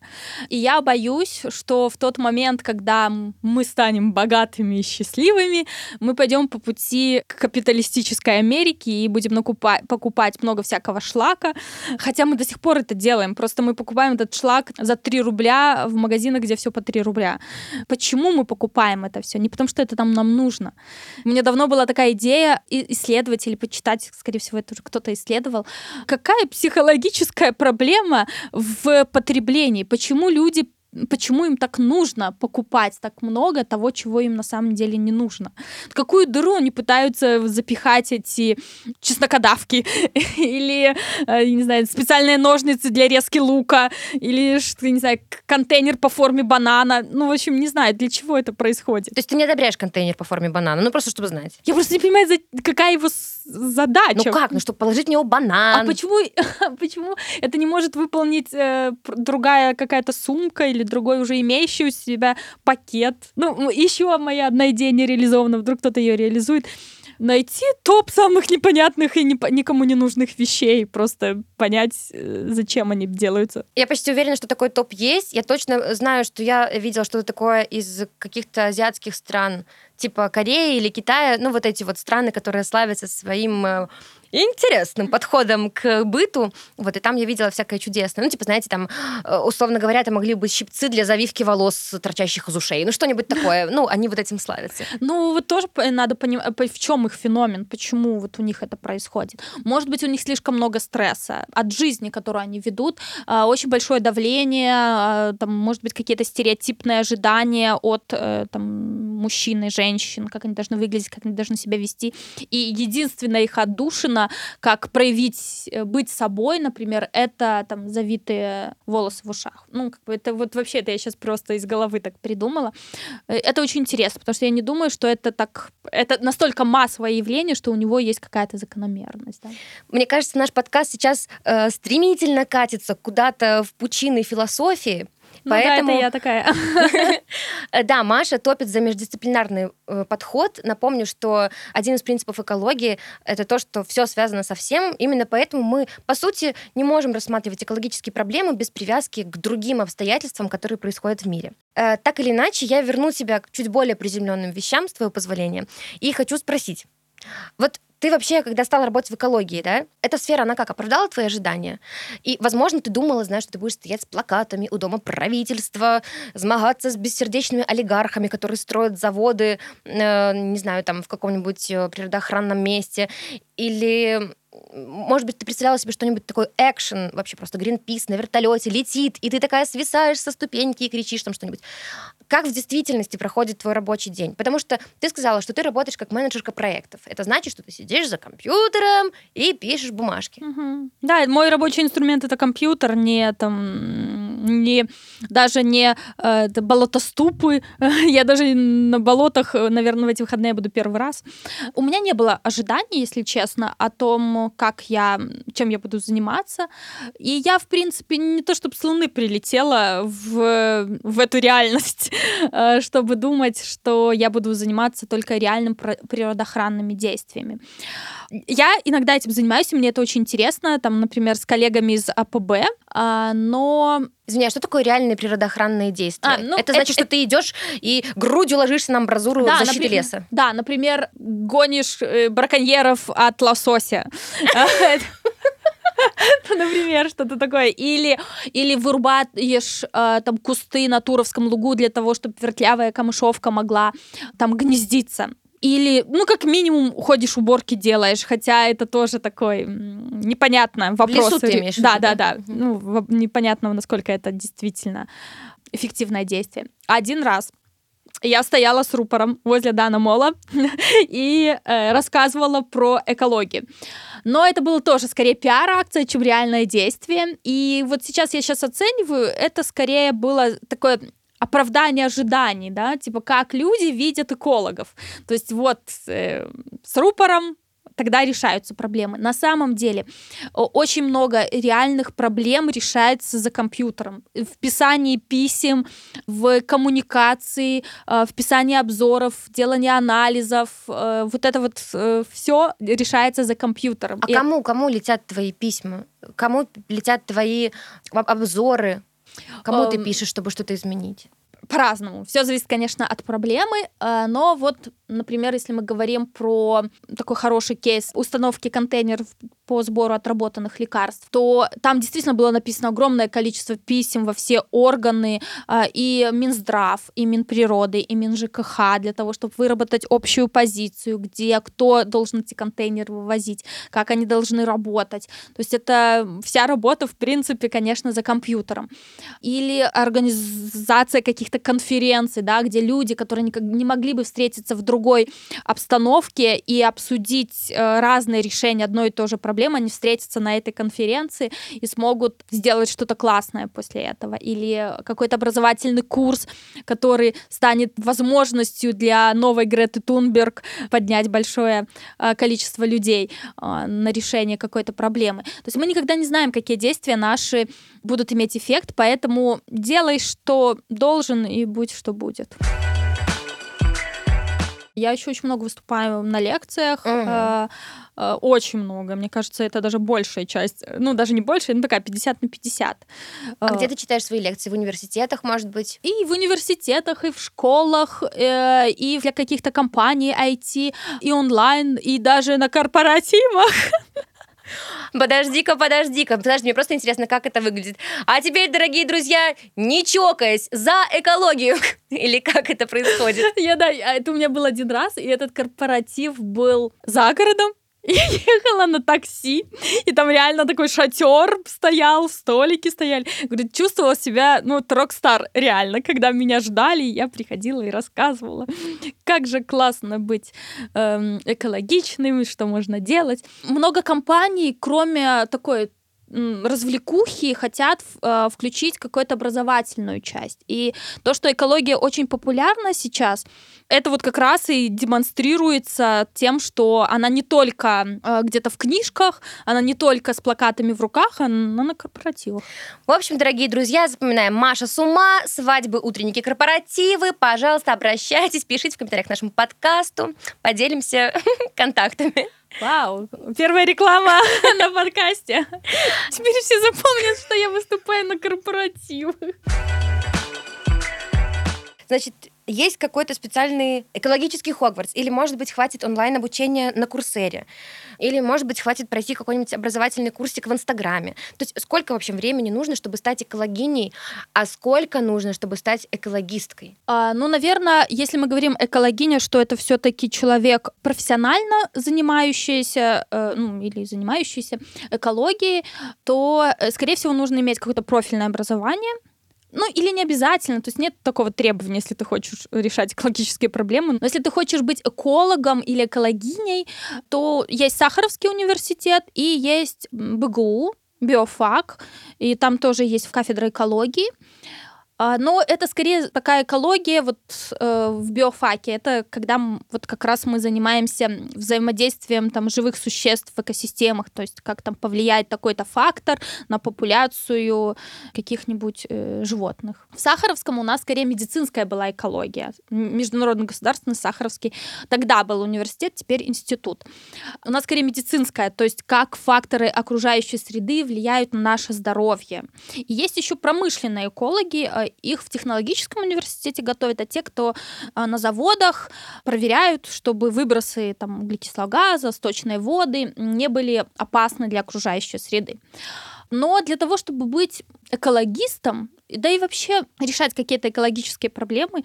И я боюсь, что в тот момент, когда мы станем богатыми и счастливыми, мы пойдем по пути капиталистической Америке и будем накупать, покупать много всякого шлака, Хотя мы до сих пор это делаем. Просто мы покупаем этот шлак за 3 рубля в магазинах, где все по 3 рубля. Почему мы покупаем это все? Не потому что это там нам нужно. У меня давно была такая идея исследовать или почитать, скорее всего, это уже кто-то исследовал, какая психологическая проблема в потреблении? Почему люди почему им так нужно покупать так много того, чего им на самом деле не нужно. Какую дыру они пытаются запихать эти чеснокодавки [laughs] или, э, не знаю, специальные ножницы для резки лука или, не знаю, контейнер по форме банана. Ну, в общем, не знаю, для чего это происходит. То есть ты не одобряешь контейнер по форме банана? Ну, просто чтобы знать. Я просто не понимаю, какая его задача. Ну как? Ну, чтобы положить в него банан. А почему, [laughs] почему это не может выполнить э, другая какая-то сумка или другой уже имеющий у себя пакет? Ну, еще моя одна идея не реализована, вдруг кто-то ее реализует найти топ самых непонятных и никому не нужных вещей, просто понять, э, зачем они делаются. Я почти уверена, что такой топ есть. Я точно знаю, что я видела что-то такое из каких-то азиатских стран, типа Кореи или Китая, ну вот эти вот страны, которые славятся своим э, интересным подходом к быту. Вот, и там я видела всякое чудесное. Ну, типа, знаете, там, э, условно говоря, это могли быть щипцы для завивки волос, торчащих из ушей. Ну, что-нибудь такое. Ну, они вот этим славятся. Ну, вот тоже надо понимать, в чем их феномен, почему вот у них это происходит. Может быть, у них слишком много стресса от жизни, которую они ведут, а, очень большое давление, а, там, может быть, какие-то стереотипные ожидания от э, там, мужчины, женщины, женщин, как они должны выглядеть, как они должны себя вести. И единственная их отдушина, как проявить, э, быть собой, например, это там завитые волосы в ушах. Ну, как бы это вот вообще, это я сейчас просто из головы так придумала. Э, это очень интересно, потому что я не думаю, что это так, это настолько массовое явление, что у него есть какая-то закономерность. Да? Мне кажется, наш подкаст сейчас э, стремительно катится куда-то в пучины философии, ну Поэтому... да, это я такая. [laughs] Да, Маша топит за междисциплинарный э, подход. Напомню, что один из принципов экологии — это то, что все связано со всем. Именно поэтому мы, по сути, не можем рассматривать экологические проблемы без привязки к другим обстоятельствам, которые происходят в мире. Э, так или иначе, я верну себя к чуть более приземленным вещам, с твоего позволения, и хочу спросить. Вот ты вообще, когда стала работать в экологии, да, эта сфера, она как, оправдала твои ожидания? И, возможно, ты думала, знаешь, что ты будешь стоять с плакатами у дома правительства, змагаться с бессердечными олигархами, которые строят заводы, э, не знаю, там, в каком-нибудь э, природоохранном месте, или может быть, ты представляла себе что-нибудь такое экшен, вообще просто Гринпис на вертолете летит, и ты такая свисаешь со ступеньки и кричишь там что-нибудь. Как в действительности проходит твой рабочий день? Потому что ты сказала, что ты работаешь как менеджерка проектов. Это значит, что ты сидишь за компьютером и пишешь бумажки. Угу. Да, мой рабочий инструмент это компьютер, не там, не даже не э, болотоступы. [laughs] я даже на болотах, наверное, в эти выходные буду первый раз. У меня не было ожиданий, если честно, о том, как я, чем я буду заниматься. И я, в принципе, не то чтобы с Луны прилетела в, в эту реальность, [laughs] э, чтобы думать, что я буду заниматься только реальным природоохранными действиями. Я иногда этим занимаюсь, и мне это очень интересно, там, например, с коллегами из АПБ, а, но Извини, а что такое реальные природоохранные действия? А, ну, это значит, это, что ты идешь и грудью ложишься на амбразуру да, защиты например, леса. Да, например, гонишь э, браконьеров от лосося. Например, что-то такое. Или, или вырубаешь э, там кусты на Туровском лугу для того, чтобы вертлявая камышовка могла там гнездиться. Или, ну, как минимум, ходишь уборки делаешь, хотя это тоже такой непонятно вопрос. В лесу ты имеешь Да, да, да. Ну, непонятно, насколько это действительно эффективное действие. Один раз я стояла с рупором возле Дана Мола [laughs] и э, рассказывала про экологию. Но это было тоже скорее пиар-акция, чем реальное действие. И вот сейчас я сейчас оцениваю, это скорее было такое оправдание ожиданий, да, типа как люди видят экологов. То есть вот э, с рупором тогда решаются проблемы. На самом деле очень много реальных проблем решается за компьютером. В писании писем, в коммуникации, э, в писании обзоров, в делании анализов. Э, вот это вот э, все решается за компьютером. А И... кому, кому летят твои письма? Кому летят твои обзоры? Кому ты эм, пишешь, чтобы что-то изменить? По-разному. Все зависит, конечно, от проблемы, э, но вот, например, если мы говорим про такой хороший кейс установки контейнеров по сбору отработанных лекарств, то там действительно было написано огромное количество писем во все органы, э, и Минздрав, и Минприроды, и МинЖКХ для того, чтобы выработать общую позицию, где кто должен эти контейнеры вывозить, как они должны работать. То есть это вся работа, в принципе, конечно, за компьютером. Или организация каких-то конференций, да, где люди, которые никак не могли бы встретиться в другой обстановке и обсудить э, разные решения одной и той же проблемы, они встретятся на этой конференции и смогут сделать что-то классное после этого. Или какой-то образовательный курс, который станет возможностью для новой Греты Тунберг поднять большое э, количество людей э, на решение какой-то проблемы. То есть мы никогда не знаем, какие действия наши будут иметь эффект, поэтому делай, что должен, и будь, что будет. Я еще очень много выступаю на лекциях. Uh-huh. Э, очень много. Мне кажется, это даже большая часть. Ну, даже не большая, ну такая 50 на 50. А где ты читаешь свои лекции? В университетах, может быть? И в университетах, и в школах, э, и для каких-то компаний IT, и онлайн, и даже на корпоративах. [laughs] Подожди-ка, подожди-ка. Подожди, мне просто интересно, как это выглядит. А теперь, дорогие друзья, не чокаясь, за экологию. [laughs] Или как это происходит? [laughs] Я, да, а это у меня был один раз, и этот корпоратив был за городом, [laughs] Я ехала на такси, и там реально такой шатер стоял, столики стояли. Говорит, чувствовала себя, ну, рок-стар, реально, когда меня ждали, я приходила и рассказывала, как же классно быть эм, экологичным, что можно делать. Много компаний, кроме такой развлекухи хотят э, включить какую-то образовательную часть. И то, что экология очень популярна сейчас, это вот как раз и демонстрируется тем, что она не только э, где-то в книжках, она не только с плакатами в руках, она на корпоративах. В общем, дорогие друзья, запоминаем, Маша с ума, свадьбы, утренники, корпоративы. Пожалуйста, обращайтесь, пишите в комментариях к нашему подкасту, поделимся [laughs] контактами. Вау, первая реклама [laughs] на подкасте. Теперь все запомнят, что я выступаю на корпоративах. Значит, есть какой-то специальный экологический Хогвартс, или, может быть, хватит онлайн-обучения на Курсере, или, может быть, хватит пройти какой-нибудь образовательный курсик в Инстаграме. То есть сколько вообще времени нужно, чтобы стать экологиней, а сколько нужно, чтобы стать экологисткой? А, ну, наверное, если мы говорим экологиня, что это все таки человек профессионально занимающийся, э, ну, или занимающийся экологией, то, э, скорее всего, нужно иметь какое-то профильное образование, ну, или не обязательно, то есть нет такого требования, если ты хочешь решать экологические проблемы. Но если ты хочешь быть экологом или экологиней, то есть Сахаровский университет и есть БГУ, биофак, и там тоже есть кафедра экологии. А, но это скорее такая экология вот э, в биофаке. Это когда вот как раз мы занимаемся взаимодействием там живых существ в экосистемах, то есть как там повлияет такой-то фактор на популяцию каких-нибудь э, животных. В Сахаровском у нас скорее медицинская была экология. Международный государственный Сахаровский. Тогда был университет, теперь институт. У нас скорее медицинская, то есть как факторы окружающей среды влияют на наше здоровье. И есть еще промышленные экологи, э, их в технологическом университете готовят, а те, кто а, на заводах проверяют, чтобы выбросы там, углекислого газа, сточной воды не были опасны для окружающей среды. Но для того, чтобы быть экологистом, да и вообще решать какие-то экологические проблемы,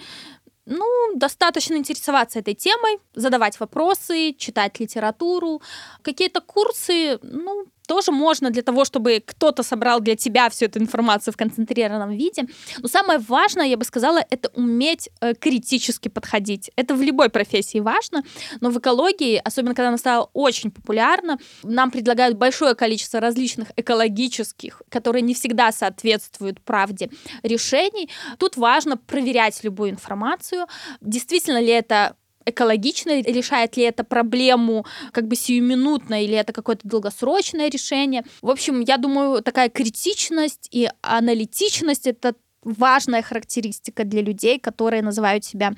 ну, достаточно интересоваться этой темой, задавать вопросы, читать литературу. Какие-то курсы, ну, тоже можно для того, чтобы кто-то собрал для тебя всю эту информацию в концентрированном виде. Но самое важное, я бы сказала, это уметь э, критически подходить. Это в любой профессии важно, но в экологии, особенно когда она стала очень популярна, нам предлагают большое количество различных экологических, которые не всегда соответствуют правде решений. Тут важно проверять любую информацию, действительно ли это экологично, решает ли это проблему как бы сиюминутно, или это какое-то долгосрочное решение. В общем, я думаю, такая критичность и аналитичность — это важная характеристика для людей, которые называют себя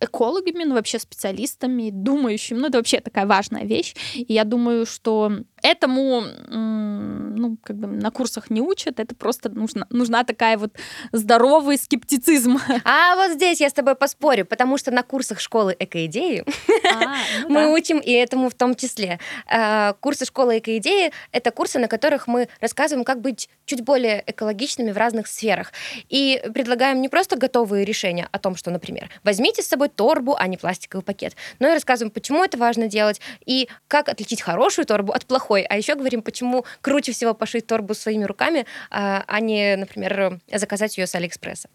экологами, ну вообще специалистами, думающими. Ну это вообще такая важная вещь. И я думаю, что этому ну, как бы на курсах не учат, это просто нужна, нужна такая вот здоровый скептицизм. [laughs] А вот здесь я с тобой поспорю, потому что на курсах школы экоидеи а, ну [laughs] мы учим и этому в том числе. А, курсы школы экоидеи — это курсы, на которых мы рассказываем, как быть чуть более экологичными в разных сферах. И предлагаем не просто готовые решения о том, что, например, возьмите с собой торбу, а не пластиковый пакет, но и рассказываем, почему это важно делать и как отличить хорошую торбу от плохой плохой. А еще говорим, почему круче всего пошить торбу своими руками, а, а не, например, заказать ее с Алиэкспресса.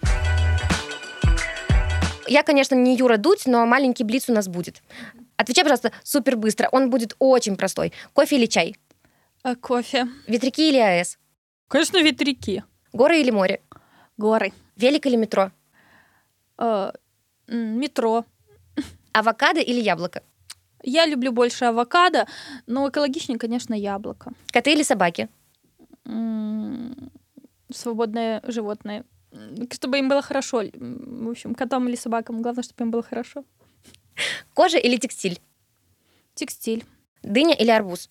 Я, конечно, не Юра Дудь, но маленький блиц у нас будет. Отвечай, пожалуйста, супер быстро. Он будет очень простой. Кофе или чай? А, кофе. Ветряки или АЭС? Конечно, ветряки. Горы или море? Горы. Велик или метро? А, метро. Авокадо или яблоко? Я люблю больше авокадо, но экологичнее, конечно, яблоко. Коты или собаки? свободные животные. Чтобы им было хорошо. В общем, котам или собакам. Главное, чтобы им было хорошо. Кожа или текстиль? Текстиль. Дыня или арбуз?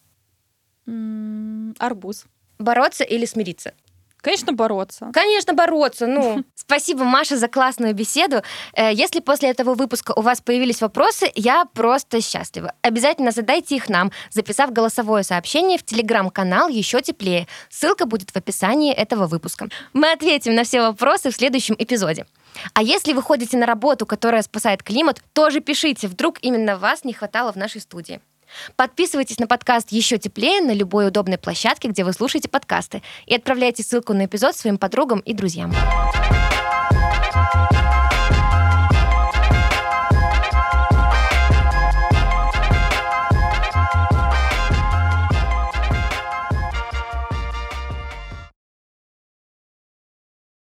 арбуз. Бороться или смириться? Конечно, бороться. Конечно, бороться. Ну, [laughs] спасибо, Маша, за классную беседу. Э, если после этого выпуска у вас появились вопросы, я просто счастлива. Обязательно задайте их нам, записав голосовое сообщение в телеграм-канал «Еще теплее». Ссылка будет в описании этого выпуска. Мы ответим на все вопросы в следующем эпизоде. А если вы ходите на работу, которая спасает климат, тоже пишите, вдруг именно вас не хватало в нашей студии. Подписывайтесь на подкаст «Еще теплее» на любой удобной площадке, где вы слушаете подкасты, и отправляйте ссылку на эпизод своим подругам и друзьям.